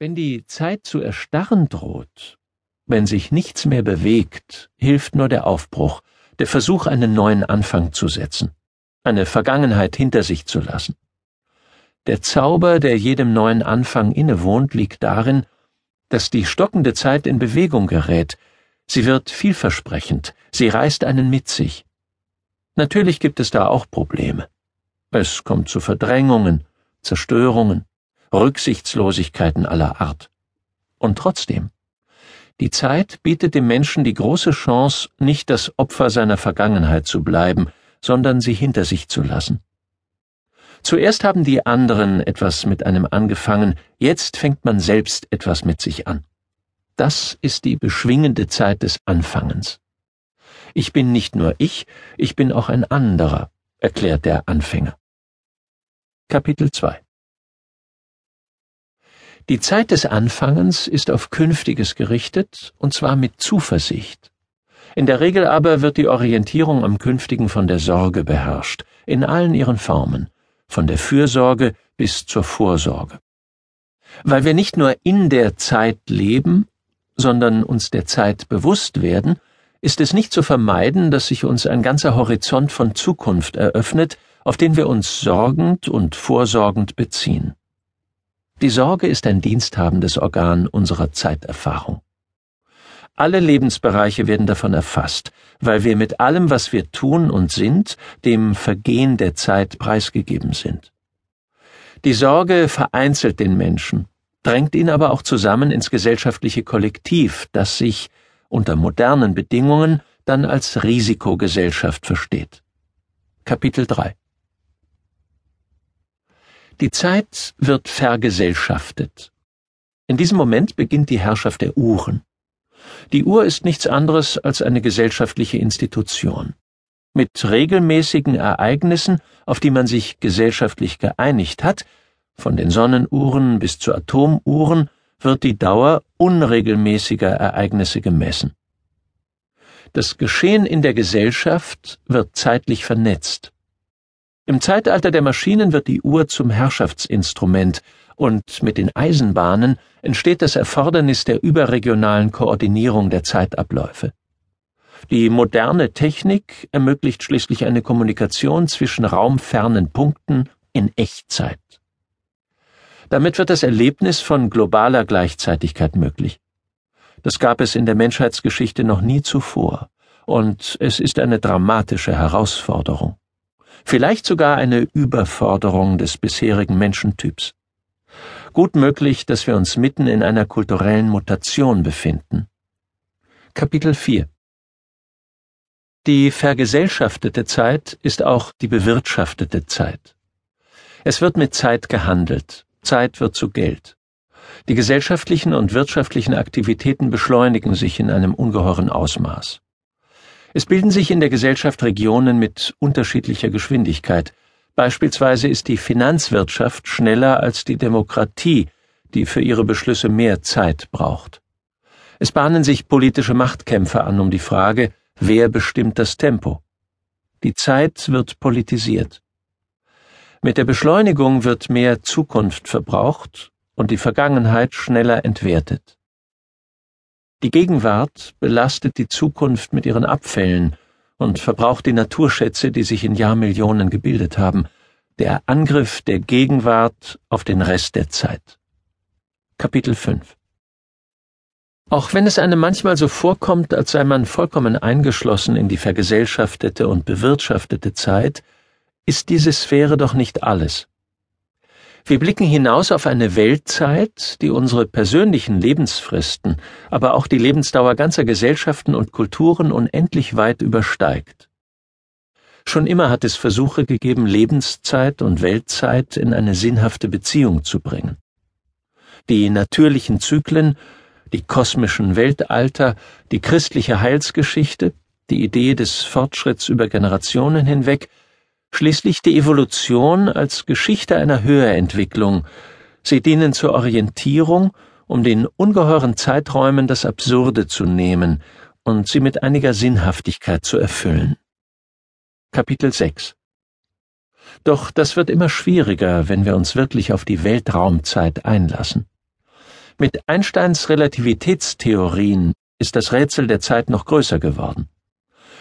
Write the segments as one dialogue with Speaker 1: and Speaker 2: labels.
Speaker 1: Wenn die Zeit zu erstarren droht, wenn sich nichts mehr bewegt, hilft nur der Aufbruch, der Versuch, einen neuen Anfang zu setzen, eine Vergangenheit hinter sich zu lassen. Der Zauber, der jedem neuen Anfang innewohnt, liegt darin, dass die stockende Zeit in Bewegung gerät, sie wird vielversprechend, sie reißt einen mit sich. Natürlich gibt es da auch Probleme. Es kommt zu Verdrängungen, Zerstörungen, Rücksichtslosigkeiten aller Art. Und trotzdem, die Zeit bietet dem Menschen die große Chance, nicht das Opfer seiner Vergangenheit zu bleiben, sondern sie hinter sich zu lassen. Zuerst haben die anderen etwas mit einem angefangen, jetzt fängt man selbst etwas mit sich an. Das ist die beschwingende Zeit des Anfangens. Ich bin nicht nur ich, ich bin auch ein anderer, erklärt der Anfänger. Kapitel 2 die Zeit des Anfangens ist auf Künftiges gerichtet, und zwar mit Zuversicht. In der Regel aber wird die Orientierung am Künftigen von der Sorge beherrscht, in allen ihren Formen, von der Fürsorge bis zur Vorsorge. Weil wir nicht nur in der Zeit leben, sondern uns der Zeit bewusst werden, ist es nicht zu vermeiden, dass sich uns ein ganzer Horizont von Zukunft eröffnet, auf den wir uns sorgend und vorsorgend beziehen. Die Sorge ist ein diensthabendes Organ unserer Zeiterfahrung. Alle Lebensbereiche werden davon erfasst, weil wir mit allem, was wir tun und sind, dem Vergehen der Zeit preisgegeben sind. Die Sorge vereinzelt den Menschen, drängt ihn aber auch zusammen ins gesellschaftliche Kollektiv, das sich unter modernen Bedingungen dann als Risikogesellschaft versteht. Kapitel 3 die Zeit wird vergesellschaftet. In diesem Moment beginnt die Herrschaft der Uhren. Die Uhr ist nichts anderes als eine gesellschaftliche Institution. Mit regelmäßigen Ereignissen, auf die man sich gesellschaftlich geeinigt hat, von den Sonnenuhren bis zu Atomuhren, wird die Dauer unregelmäßiger Ereignisse gemessen. Das Geschehen in der Gesellschaft wird zeitlich vernetzt. Im Zeitalter der Maschinen wird die Uhr zum Herrschaftsinstrument, und mit den Eisenbahnen entsteht das Erfordernis der überregionalen Koordinierung der Zeitabläufe. Die moderne Technik ermöglicht schließlich eine Kommunikation zwischen raumfernen Punkten in Echtzeit. Damit wird das Erlebnis von globaler Gleichzeitigkeit möglich. Das gab es in der Menschheitsgeschichte noch nie zuvor, und es ist eine dramatische Herausforderung vielleicht sogar eine Überforderung des bisherigen Menschentyps. Gut möglich, dass wir uns mitten in einer kulturellen Mutation befinden. Kapitel 4 Die vergesellschaftete Zeit ist auch die bewirtschaftete Zeit. Es wird mit Zeit gehandelt, Zeit wird zu Geld. Die gesellschaftlichen und wirtschaftlichen Aktivitäten beschleunigen sich in einem ungeheuren Ausmaß. Es bilden sich in der Gesellschaft Regionen mit unterschiedlicher Geschwindigkeit. Beispielsweise ist die Finanzwirtschaft schneller als die Demokratie, die für ihre Beschlüsse mehr Zeit braucht. Es bahnen sich politische Machtkämpfe an um die Frage, wer bestimmt das Tempo. Die Zeit wird politisiert. Mit der Beschleunigung wird mehr Zukunft verbraucht und die Vergangenheit schneller entwertet. Die Gegenwart belastet die Zukunft mit ihren Abfällen und verbraucht die Naturschätze, die sich in Jahrmillionen gebildet haben. Der Angriff der Gegenwart auf den Rest der Zeit. Kapitel 5 Auch wenn es einem manchmal so vorkommt, als sei man vollkommen eingeschlossen in die vergesellschaftete und bewirtschaftete Zeit, ist diese Sphäre doch nicht alles. Wir blicken hinaus auf eine Weltzeit, die unsere persönlichen Lebensfristen, aber auch die Lebensdauer ganzer Gesellschaften und Kulturen unendlich weit übersteigt. Schon immer hat es Versuche gegeben, Lebenszeit und Weltzeit in eine sinnhafte Beziehung zu bringen. Die natürlichen Zyklen, die kosmischen Weltalter, die christliche Heilsgeschichte, die Idee des Fortschritts über Generationen hinweg Schließlich die Evolution als Geschichte einer Höherentwicklung. Sie dienen zur Orientierung, um den ungeheuren Zeiträumen das Absurde zu nehmen und sie mit einiger Sinnhaftigkeit zu erfüllen. Kapitel 6 Doch das wird immer schwieriger, wenn wir uns wirklich auf die Weltraumzeit einlassen. Mit Einsteins Relativitätstheorien ist das Rätsel der Zeit noch größer geworden.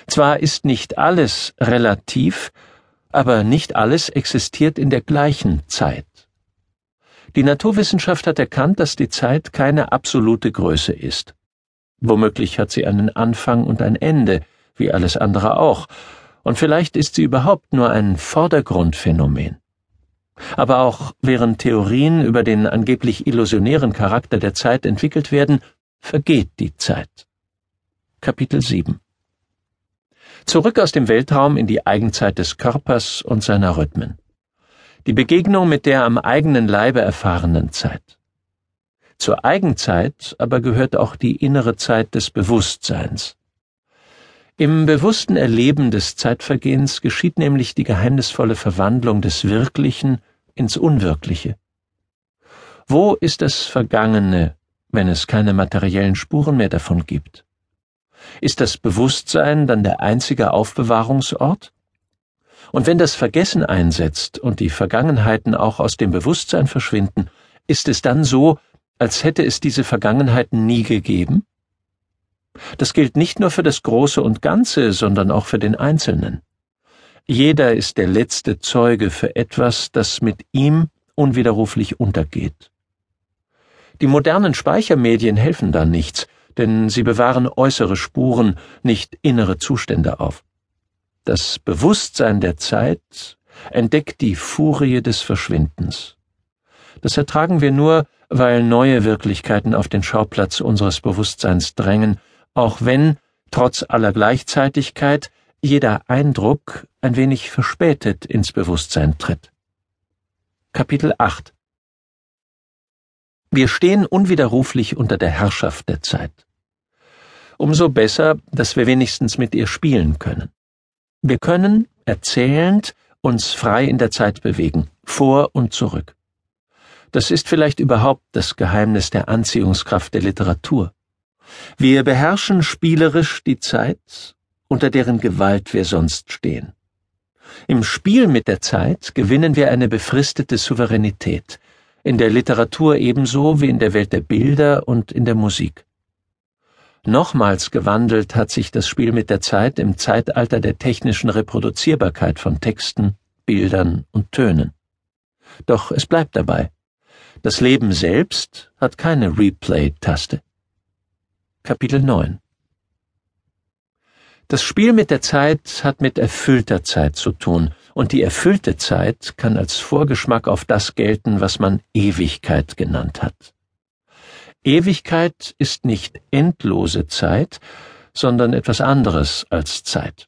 Speaker 1: Zwar ist nicht alles relativ, aber nicht alles existiert in der gleichen Zeit. Die Naturwissenschaft hat erkannt, dass die Zeit keine absolute Größe ist. Womöglich hat sie einen Anfang und ein Ende, wie alles andere auch, und vielleicht ist sie überhaupt nur ein Vordergrundphänomen. Aber auch während Theorien über den angeblich illusionären Charakter der Zeit entwickelt werden, vergeht die Zeit. Kapitel 7 Zurück aus dem Weltraum in die Eigenzeit des Körpers und seiner Rhythmen. Die Begegnung mit der am eigenen Leibe erfahrenen Zeit. Zur Eigenzeit aber gehört auch die innere Zeit des Bewusstseins. Im bewussten Erleben des Zeitvergehens geschieht nämlich die geheimnisvolle Verwandlung des Wirklichen ins Unwirkliche. Wo ist das Vergangene, wenn es keine materiellen Spuren mehr davon gibt? Ist das Bewusstsein dann der einzige Aufbewahrungsort? Und wenn das Vergessen einsetzt und die Vergangenheiten auch aus dem Bewusstsein verschwinden, ist es dann so, als hätte es diese Vergangenheiten nie gegeben? Das gilt nicht nur für das Große und Ganze, sondern auch für den Einzelnen. Jeder ist der letzte Zeuge für etwas, das mit ihm unwiderruflich untergeht. Die modernen Speichermedien helfen da nichts, denn sie bewahren äußere Spuren, nicht innere Zustände auf. Das Bewusstsein der Zeit entdeckt die Furie des Verschwindens. Das ertragen wir nur, weil neue Wirklichkeiten auf den Schauplatz unseres Bewusstseins drängen, auch wenn, trotz aller Gleichzeitigkeit, jeder Eindruck ein wenig verspätet ins Bewusstsein tritt. Kapitel 8 Wir stehen unwiderruflich unter der Herrschaft der Zeit umso besser, dass wir wenigstens mit ihr spielen können. Wir können, erzählend, uns frei in der Zeit bewegen, vor und zurück. Das ist vielleicht überhaupt das Geheimnis der Anziehungskraft der Literatur. Wir beherrschen spielerisch die Zeit, unter deren Gewalt wir sonst stehen. Im Spiel mit der Zeit gewinnen wir eine befristete Souveränität, in der Literatur ebenso wie in der Welt der Bilder und in der Musik. Nochmals gewandelt hat sich das Spiel mit der Zeit im Zeitalter der technischen Reproduzierbarkeit von Texten, Bildern und Tönen. Doch es bleibt dabei. Das Leben selbst hat keine Replay-Taste. Kapitel 9 Das Spiel mit der Zeit hat mit erfüllter Zeit zu tun, und die erfüllte Zeit kann als Vorgeschmack auf das gelten, was man Ewigkeit genannt hat. Ewigkeit ist nicht endlose Zeit, sondern etwas anderes als Zeit.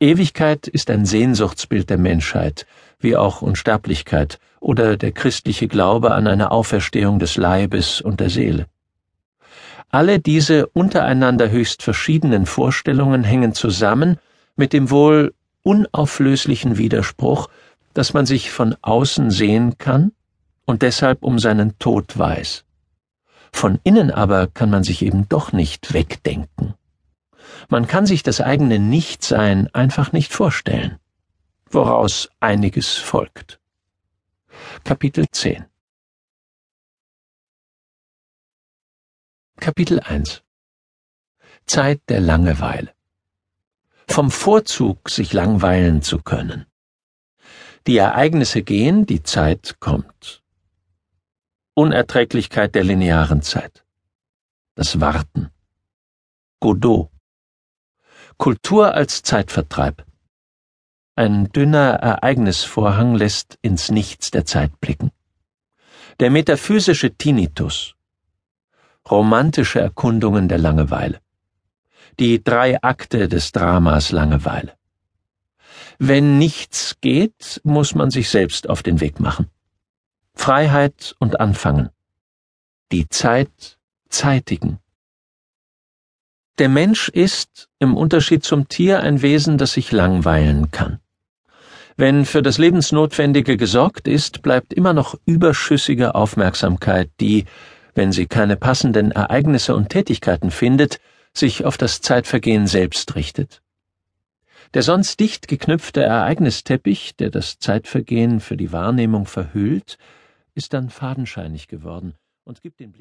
Speaker 1: Ewigkeit ist ein Sehnsuchtsbild der Menschheit, wie auch Unsterblichkeit oder der christliche Glaube an eine Auferstehung des Leibes und der Seele. Alle diese untereinander höchst verschiedenen Vorstellungen hängen zusammen mit dem wohl unauflöslichen Widerspruch, dass man sich von außen sehen kann und deshalb um seinen Tod weiß. Von innen aber kann man sich eben doch nicht wegdenken. Man kann sich das eigene Nichtsein einfach nicht vorstellen, woraus einiges folgt. Kapitel 10 Kapitel 1 Zeit der Langeweile Vom Vorzug, sich langweilen zu können. Die Ereignisse gehen, die Zeit kommt. Unerträglichkeit der linearen Zeit. Das Warten. Godot. Kultur als Zeitvertreib. Ein dünner Ereignisvorhang lässt ins Nichts der Zeit blicken. Der metaphysische Tinnitus. Romantische Erkundungen der Langeweile. Die drei Akte des Dramas Langeweile. Wenn nichts geht, muss man sich selbst auf den Weg machen. Freiheit und Anfangen. Die Zeit zeitigen. Der Mensch ist, im Unterschied zum Tier, ein Wesen, das sich langweilen kann. Wenn für das Lebensnotwendige gesorgt ist, bleibt immer noch überschüssige Aufmerksamkeit, die, wenn sie keine passenden Ereignisse und Tätigkeiten findet, sich auf das Zeitvergehen selbst richtet. Der sonst dicht geknüpfte Ereignisteppich, der das Zeitvergehen für die Wahrnehmung verhüllt, ist dann fadenscheinig geworden und gibt den